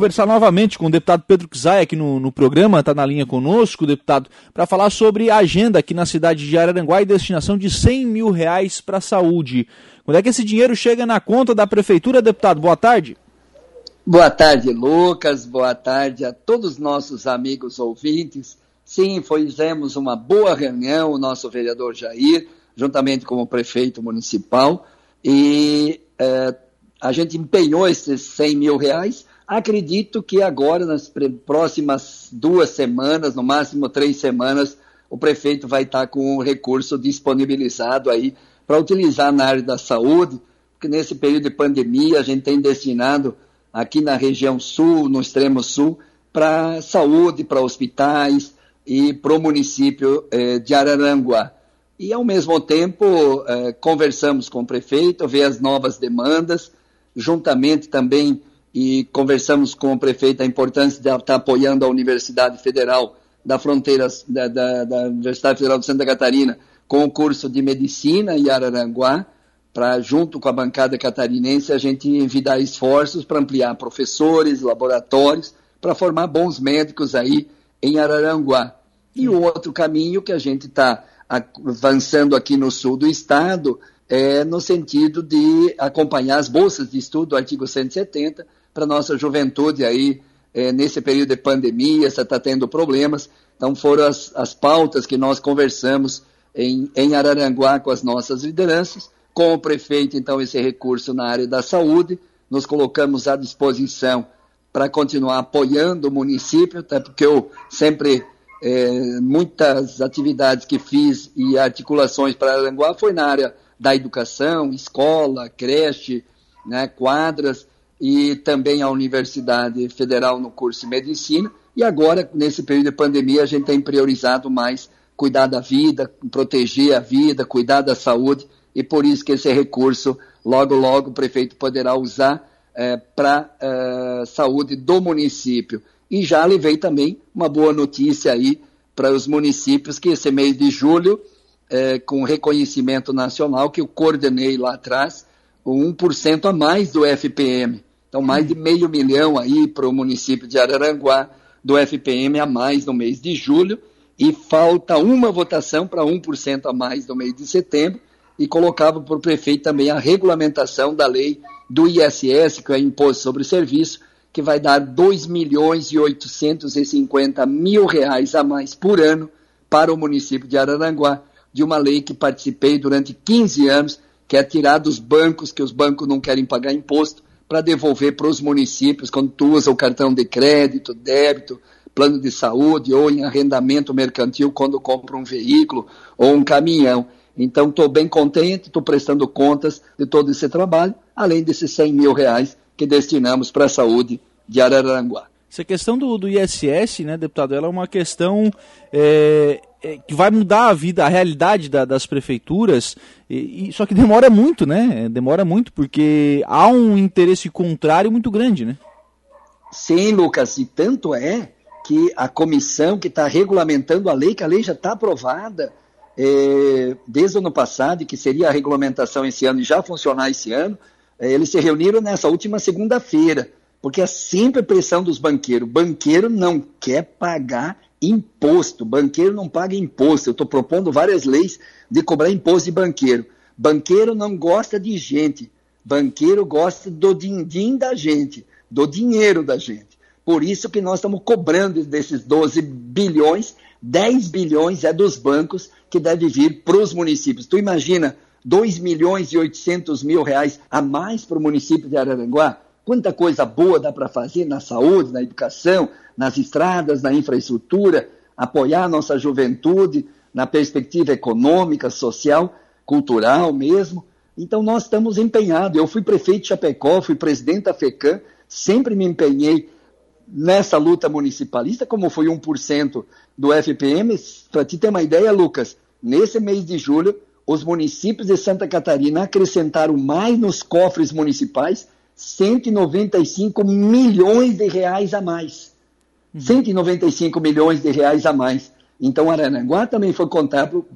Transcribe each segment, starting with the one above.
conversar novamente com o deputado Pedro Kzai aqui no, no programa, está na linha conosco, deputado, para falar sobre a agenda aqui na cidade de Araranguá e destinação de 100 mil reais para a saúde. Quando é que esse dinheiro chega na conta da prefeitura, deputado? Boa tarde. Boa tarde, Lucas. Boa tarde a todos os nossos amigos ouvintes. Sim, fizemos uma boa reunião, o nosso vereador Jair, juntamente com o prefeito municipal, e eh, a gente empenhou esses 100 mil reais Acredito que agora, nas próximas duas semanas, no máximo três semanas, o prefeito vai estar com o recurso disponibilizado aí para utilizar na área da saúde, porque nesse período de pandemia a gente tem destinado aqui na região sul, no extremo sul, para saúde, para hospitais e para o município eh, de Araranguá. E, ao mesmo tempo, eh, conversamos com o prefeito, ver as novas demandas, juntamente também e conversamos com o prefeito a importância de estar apoiando a Universidade Federal da Fronteira, da, da, da Universidade Federal de Santa Catarina, com o curso de Medicina em Araranguá, para, junto com a bancada catarinense, a gente envidar esforços para ampliar professores, laboratórios, para formar bons médicos aí em Araranguá. E o outro caminho que a gente está avançando aqui no sul do estado é no sentido de acompanhar as bolsas de estudo do artigo 170, para nossa juventude aí é, nesse período de pandemia, está tendo problemas. Então foram as, as pautas que nós conversamos em, em Araranguá com as nossas lideranças, com o prefeito, então, esse recurso na área da saúde, nos colocamos à disposição para continuar apoiando o município, até porque eu sempre, é, muitas atividades que fiz e articulações para Araranguá foi na área da educação, escola, creche, né, quadras, e também a Universidade Federal no curso de Medicina. E agora, nesse período de pandemia, a gente tem priorizado mais cuidar da vida, proteger a vida, cuidar da saúde, e por isso que esse recurso, logo, logo, o prefeito poderá usar é, para a é, saúde do município. E já levei também uma boa notícia aí para os municípios, que esse mês de julho, é, com reconhecimento nacional, que eu coordenei lá atrás, o 1% a mais do FPM. Então, mais de meio milhão aí para o município de Araranguá do FPM a mais no mês de julho. E falta uma votação para 1% a mais no mês de setembro. E colocava para o prefeito também a regulamentação da lei do ISS, que é Imposto sobre Serviço, que vai dar 2 milhões e 850 mil reais a mais por ano para o município de Araranguá, de uma lei que participei durante 15 anos, que é tirar dos bancos, que os bancos não querem pagar imposto, para devolver para os municípios quando tu usa o cartão de crédito, débito, plano de saúde ou em arrendamento mercantil quando compra um veículo ou um caminhão. Então, estou bem contente, estou prestando contas de todo esse trabalho, além desses 100 mil reais que destinamos para a saúde de Araranguá. Essa questão do, do ISS, né, deputado, ela é uma questão é, que vai mudar a vida, a realidade da, das prefeituras, e, e, só que demora muito, né? Demora muito, porque há um interesse contrário muito grande, né? Sim, Lucas, e tanto é que a comissão que está regulamentando a lei, que a lei já está aprovada é, desde o ano passado, e que seria a regulamentação esse ano e já funcionar esse ano, é, eles se reuniram nessa última segunda-feira porque é sempre pressão dos banqueiros. Banqueiro não quer pagar imposto. Banqueiro não paga imposto. Eu estou propondo várias leis de cobrar imposto de banqueiro. Banqueiro não gosta de gente. Banqueiro gosta do din-din da gente, do dinheiro da gente. Por isso que nós estamos cobrando desses 12 bilhões, 10 bilhões é dos bancos que deve vir para os municípios. Tu imagina 2 milhões e 800 mil reais a mais para o município de Araranguá? Quanta coisa boa dá para fazer na saúde, na educação, nas estradas, na infraestrutura, apoiar a nossa juventude na perspectiva econômica, social, cultural mesmo. Então nós estamos empenhados. Eu fui prefeito de Chapecó, fui presidente da FECAM, sempre me empenhei nessa luta municipalista, como foi 1% do FPM. Para te ter uma ideia, Lucas, nesse mês de julho, os municípios de Santa Catarina acrescentaram mais nos cofres municipais 195 milhões de reais a mais. 195 milhões de reais a mais. Então, Araranguá também foi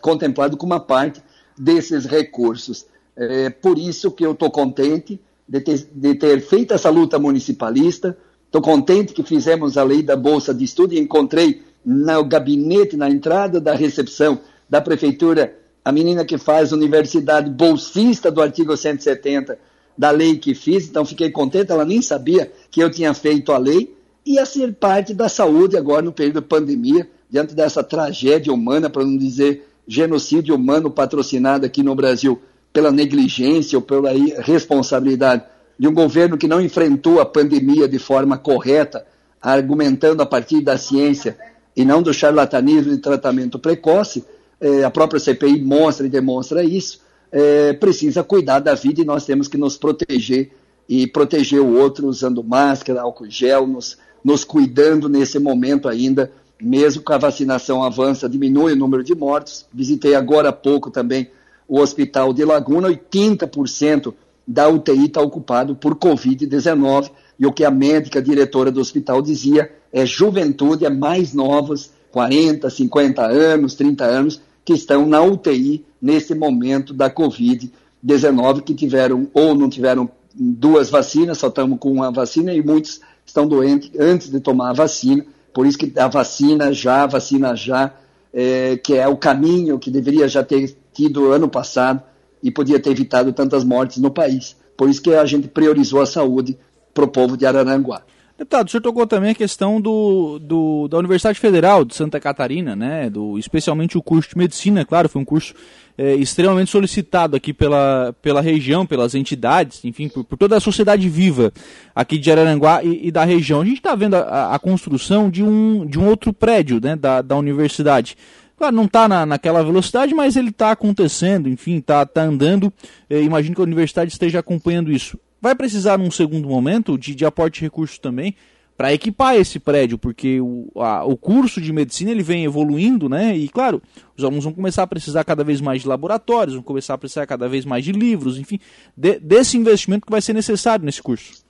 contemplado como uma parte desses recursos. É por isso que eu estou contente de ter, de ter feito essa luta municipalista, Estou contente que fizemos a lei da Bolsa de Estudo e encontrei no gabinete, na entrada da recepção da prefeitura, a menina que faz universidade bolsista do artigo 170 da lei que fiz, então fiquei contente, ela nem sabia que eu tinha feito a lei, e a ser parte da saúde agora no período de pandemia, diante dessa tragédia humana, para não dizer genocídio humano patrocinado aqui no Brasil pela negligência ou pela responsabilidade de um governo que não enfrentou a pandemia de forma correta, argumentando a partir da ciência e não do charlatanismo de tratamento precoce, eh, a própria CPI mostra e demonstra isso, eh, precisa cuidar da vida e nós temos que nos proteger e proteger o outro usando máscara, álcool gel, nos, nos cuidando nesse momento ainda mesmo com a vacinação avança, diminui o número de mortos. Visitei agora há pouco também o hospital de Laguna, 80% da UTI está ocupado por Covid-19, e o que a médica diretora do hospital dizia é juventude, é mais novas, 40, 50 anos, 30 anos, que estão na UTI nesse momento da Covid-19, que tiveram ou não tiveram duas vacinas, só estamos com uma vacina, e muitos estão doentes antes de tomar a vacina, por isso que a vacina já, vacina já, é, que é o caminho que deveria já ter tido ano passado e podia ter evitado tantas mortes no país. Por isso que a gente priorizou a saúde para o povo de Araranguá. Deputado, o senhor tocou também a questão do, do, da Universidade Federal de Santa Catarina, né? Do, especialmente o curso de medicina, claro, foi um curso é, extremamente solicitado aqui pela, pela região, pelas entidades, enfim, por, por toda a sociedade viva aqui de Araranguá e, e da região. A gente está vendo a, a, construção de um, de um outro prédio né, da, da universidade. Claro, não está na, naquela velocidade, mas ele está acontecendo, enfim, está tá andando. É, imagino que a universidade esteja acompanhando isso. Vai precisar, num segundo momento, de, de aporte de recursos também para equipar esse prédio, porque o, a, o curso de medicina ele vem evoluindo, né? E claro, os alunos vão começar a precisar cada vez mais de laboratórios, vão começar a precisar cada vez mais de livros, enfim, de, desse investimento que vai ser necessário nesse curso.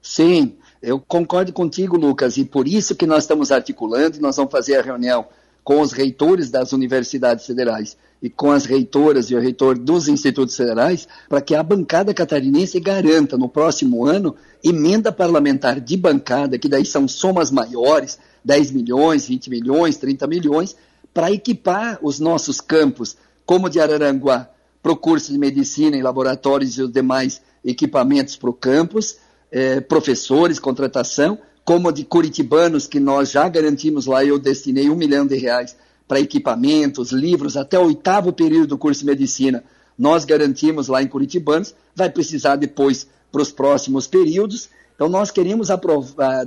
Sim, eu concordo contigo, Lucas, e por isso que nós estamos articulando nós vamos fazer a reunião com os reitores das universidades federais e com as reitoras e o reitor dos institutos federais, para que a bancada catarinense garanta no próximo ano emenda parlamentar de bancada, que daí são somas maiores, 10 milhões, 20 milhões, 30 milhões, para equipar os nossos campos, como de Araranguá, para o curso de medicina em laboratórios e os demais equipamentos para o campus, eh, professores, contratação, como de curitibanos, que nós já garantimos lá, eu destinei um milhão de reais para equipamentos, livros, até o oitavo período do curso de medicina, nós garantimos lá em Curitibanos, vai precisar depois para os próximos períodos. Então, nós queremos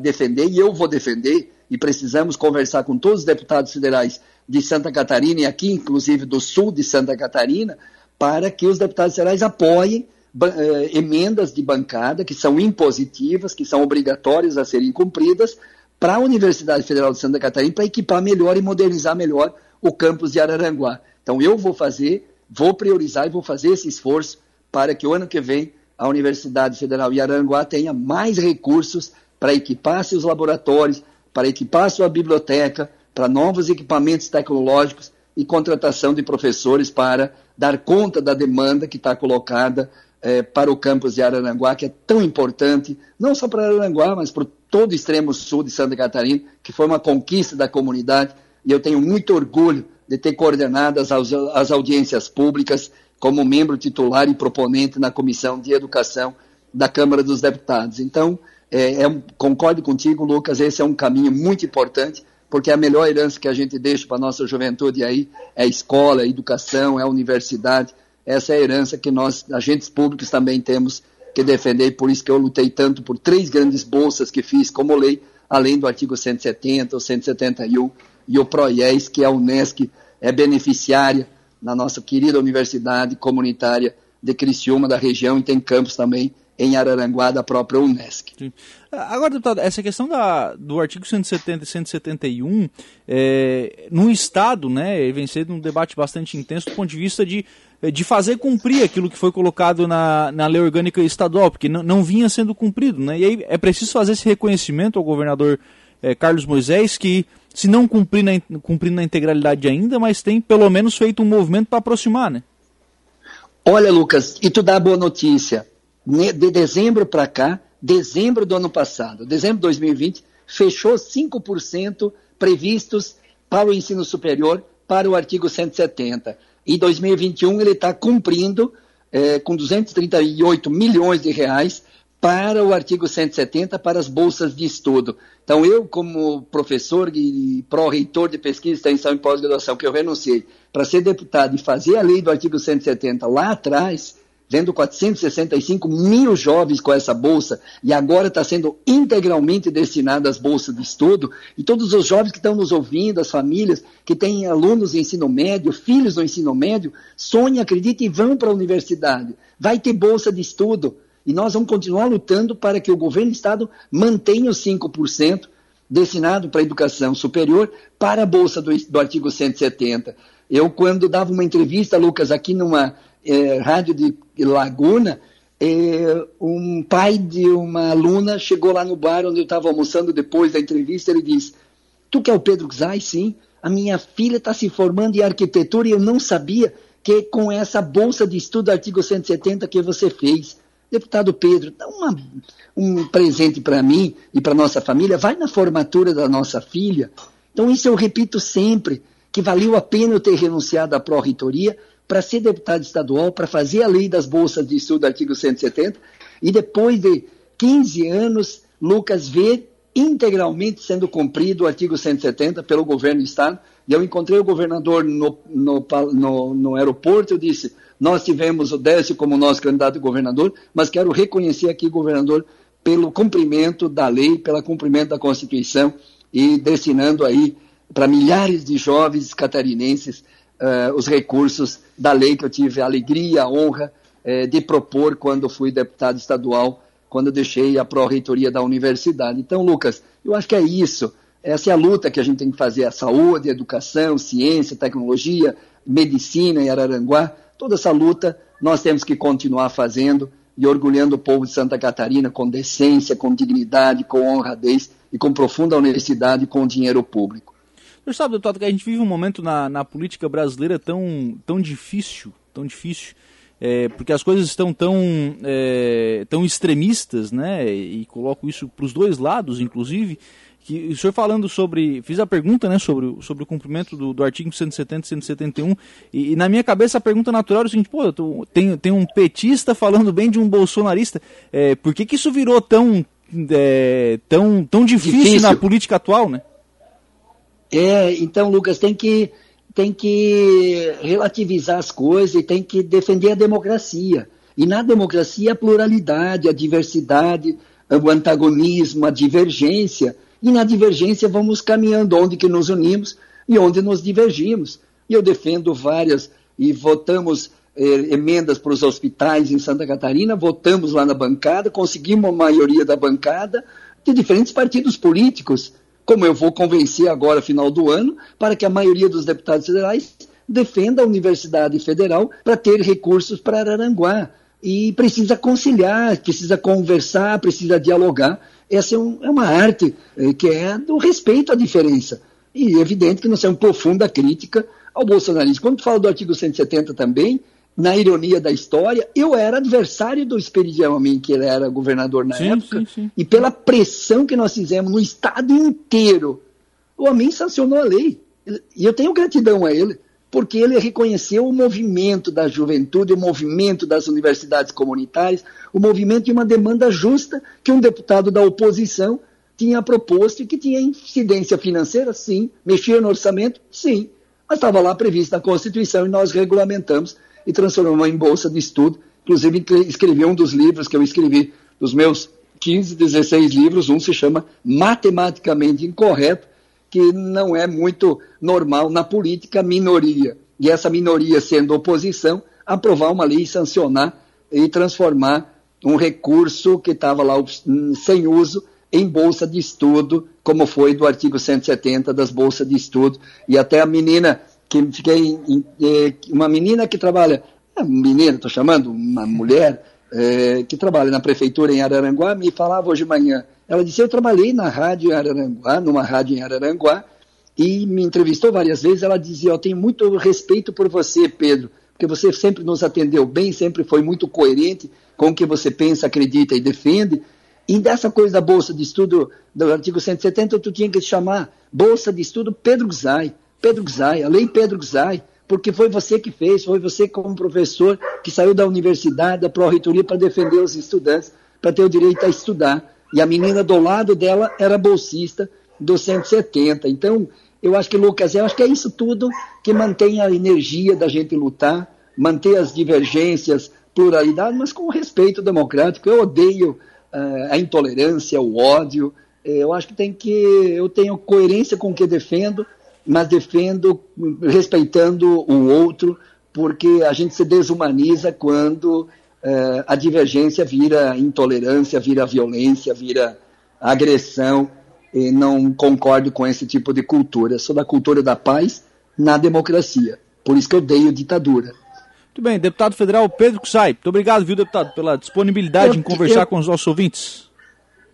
defender, e eu vou defender, e precisamos conversar com todos os deputados federais de Santa Catarina e aqui, inclusive, do sul de Santa Catarina, para que os deputados federais apoiem emendas de bancada que são impositivas, que são obrigatórias a serem cumpridas, para a Universidade Federal de Santa Catarina para equipar melhor e modernizar melhor o campus de Araranguá. Então eu vou fazer, vou priorizar e vou fazer esse esforço para que o ano que vem a Universidade Federal de Araranguá tenha mais recursos para equipar seus laboratórios, para equipar sua biblioteca, para novos equipamentos tecnológicos e contratação de professores para dar conta da demanda que está colocada eh, para o campus de Araranguá, que é tão importante, não só para Araranguá, mas para todo o extremo sul de Santa Catarina, que foi uma conquista da comunidade, e eu tenho muito orgulho de ter coordenado as, as audiências públicas como membro titular e proponente na Comissão de Educação da Câmara dos Deputados. Então, é, é, concordo contigo, Lucas, esse é um caminho muito importante, porque a melhor herança que a gente deixa para a nossa juventude aí é a escola, é a educação, é a universidade. Essa é a herança que nós, agentes públicos, também temos que defender, por isso que eu lutei tanto por três grandes bolsas que fiz como lei, além do artigo 170, o 171 e o PROIES, que a Unesc é beneficiária na nossa querida Universidade Comunitária de Criciúma, da região, e tem campos também em Araranguá da própria Unesc. Sim. Agora, deputado, essa questão da, do artigo 170 e 171, é, no Estado, né, vem sendo um debate bastante intenso do ponto de vista de, de fazer cumprir aquilo que foi colocado na, na lei orgânica estadual, porque não, não vinha sendo cumprido. Né, e aí é preciso fazer esse reconhecimento ao governador é, Carlos Moisés, que se não cumprir na, cumprindo na integralidade ainda, mas tem pelo menos feito um movimento para aproximar, né? Olha, Lucas, e tu dá boa notícia de dezembro para cá, dezembro do ano passado, dezembro de 2020, fechou 5% previstos para o ensino superior para o artigo 170. Em 2021 ele está cumprindo é, com 238 milhões de reais para o artigo 170 para as bolsas de estudo. Então, eu, como professor e pró-reitor de pesquisa, extensão e pós-graduação, que eu renunciei para ser deputado e fazer a lei do artigo 170 lá atrás, vendo 465 mil jovens com essa bolsa e agora está sendo integralmente destinada às bolsas de estudo, e todos os jovens que estão nos ouvindo, as famílias que têm alunos em ensino médio, filhos no ensino médio, sonham, acreditam e vão para a universidade. Vai ter bolsa de estudo. E nós vamos continuar lutando para que o governo do Estado mantenha os 5% destinado para a educação superior para a bolsa do, do artigo 170. Eu, quando dava uma entrevista, Lucas, aqui numa é, rádio de Laguna, é, um pai de uma aluna chegou lá no bar onde eu estava almoçando depois da entrevista. Ele disse: Tu que é o Pedro Zay? Sim. A minha filha está se formando em arquitetura e eu não sabia que com essa bolsa de estudo artigo 170 que você fez. Deputado Pedro, dá uma, um presente para mim e para nossa família, vai na formatura da nossa filha. Então, isso eu repito sempre, que valeu a pena eu ter renunciado à pró-reitoria para ser deputado estadual, para fazer a lei das bolsas de estudo, artigo 170, e depois de 15 anos, Lucas ver integralmente sendo cumprido o artigo 170 pelo governo do Estado. E eu encontrei o governador no, no, no, no aeroporto, eu disse, nós tivemos o Décio como nosso candidato a governador, mas quero reconhecer aqui, governador, pelo cumprimento da lei, pelo cumprimento da Constituição e destinando aí para milhares de jovens catarinenses uh, os recursos da lei que eu tive a alegria, a honra uh, de propor quando fui deputado estadual, quando deixei a pró-reitoria da universidade. Então, Lucas, eu acho que é isso. Essa é a luta que a gente tem que fazer: a saúde, a educação, ciência, tecnologia, medicina em Araranguá. Toda essa luta nós temos que continuar fazendo e orgulhando o povo de Santa Catarina com decência, com dignidade, com honradez e com profunda honestidade com o dinheiro público. Você sabe, deputado, que a gente vive um momento na, na política brasileira tão, tão difícil, tão difícil, é, porque as coisas estão tão, é, tão extremistas, né? E coloco isso para os dois lados, inclusive. Que o senhor falando sobre. Fiz a pergunta né, sobre, sobre o cumprimento do, do artigo 170 e 171, e, e, na minha cabeça a pergunta natural é o seguinte: pô, tô, tem, tem um petista falando bem de um bolsonarista, é, por que, que isso virou tão, é, tão, tão difícil, difícil na política atual, né? É, então, Lucas, tem que, tem que relativizar as coisas e tem que defender a democracia. E na democracia a pluralidade, a diversidade, o antagonismo, a divergência. E na divergência vamos caminhando onde que nos unimos e onde nos divergimos. E eu defendo várias e votamos eh, emendas para os hospitais em Santa Catarina, votamos lá na bancada, conseguimos a maioria da bancada de diferentes partidos políticos como eu vou convencer agora, final do ano, para que a maioria dos deputados federais defenda a Universidade Federal para ter recursos para Araranguá. E precisa conciliar, precisa conversar, precisa dialogar. Essa é, um, é uma arte é, que é do respeito à diferença. E é evidente que nós temos profunda crítica ao bolsonarismo. Quando fala do artigo 170 também, na ironia da história, eu era adversário do Esperidião Amin, que ele era governador na sim, época, sim, sim. e pela pressão que nós fizemos no estado inteiro, o Amin sancionou a lei. E eu tenho gratidão a ele, porque ele reconheceu o movimento da juventude, o movimento das universidades comunitárias, o movimento de uma demanda justa que um deputado da oposição tinha proposto e que tinha incidência financeira, sim, mexia no orçamento, sim, mas estava lá previsto na Constituição e nós regulamentamos e transformou em bolsa de estudo. Inclusive, escrevi um dos livros que eu escrevi, dos meus 15, 16 livros, um se chama Matematicamente Incorreto, que não é muito normal na política minoria. E essa minoria, sendo oposição, aprovar uma lei, sancionar e transformar um recurso que estava lá sem uso em bolsa de estudo, como foi do artigo 170 das bolsas de estudo. E até a menina que fiquei é, uma menina que trabalha, é, menina, estou chamando, uma mulher é, que trabalha na prefeitura em Araranguá, me falava hoje de manhã. Ela disse: Eu trabalhei na rádio em Araranguá, numa rádio em Araranguá, e me entrevistou várias vezes. Ela dizia: Eu tenho muito respeito por você, Pedro, porque você sempre nos atendeu bem, sempre foi muito coerente com o que você pensa, acredita e defende. E dessa coisa da bolsa de estudo do artigo 170, tu tinha que chamar Bolsa de Estudo Pedro Gzai. Pedro Gzai, a lei Pedro Gzai, porque foi você que fez, foi você como professor que saiu da universidade, da pró-reitoria para defender os estudantes, para ter o direito a estudar. E a menina do lado dela era bolsista do 170. Então, eu acho que, Lucas, eu acho que é isso tudo que mantém a energia da gente lutar, manter as divergências, pluralidade, mas com respeito democrático. Eu odeio uh, a intolerância, o ódio. Eu acho que tem que. Eu tenho coerência com o que defendo, mas defendo respeitando o outro, porque a gente se desumaniza quando uh, a divergência vira intolerância, vira violência, vira agressão. E não concordo com esse tipo de cultura. Sou da cultura da paz na democracia. Por isso que eu odeio ditadura. Muito bem, deputado federal Pedro Kussai. Muito obrigado, viu, deputado, pela disponibilidade eu, em conversar eu, com os nossos ouvintes.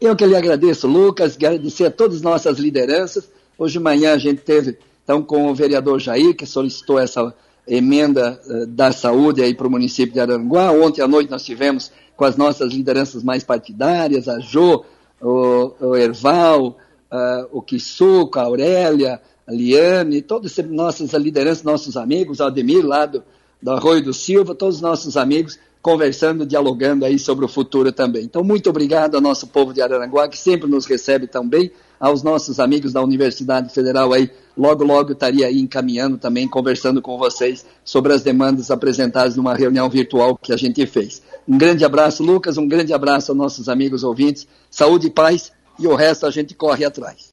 Eu que lhe agradeço, Lucas, agradecer a todas as nossas lideranças. Hoje de manhã a gente teve, então, com o vereador Jair, que solicitou essa emenda uh, da saúde aí para o município de Aranguá. Ontem à noite nós tivemos com as nossas lideranças mais partidárias, a Jô, o, o Erval, uh, o Kissuco, a Aurélia, a Liane, todas as nossas lideranças, nossos amigos, o Ademir lá do, do Arroio do Silva, todos os nossos amigos conversando, dialogando aí sobre o futuro também. Então, muito obrigado ao nosso povo de Araranguá, que sempre nos recebe tão bem, aos nossos amigos da Universidade Federal aí, logo, logo estaria aí encaminhando também, conversando com vocês sobre as demandas apresentadas numa reunião virtual que a gente fez. Um grande abraço, Lucas, um grande abraço aos nossos amigos ouvintes, saúde e paz, e o resto a gente corre atrás.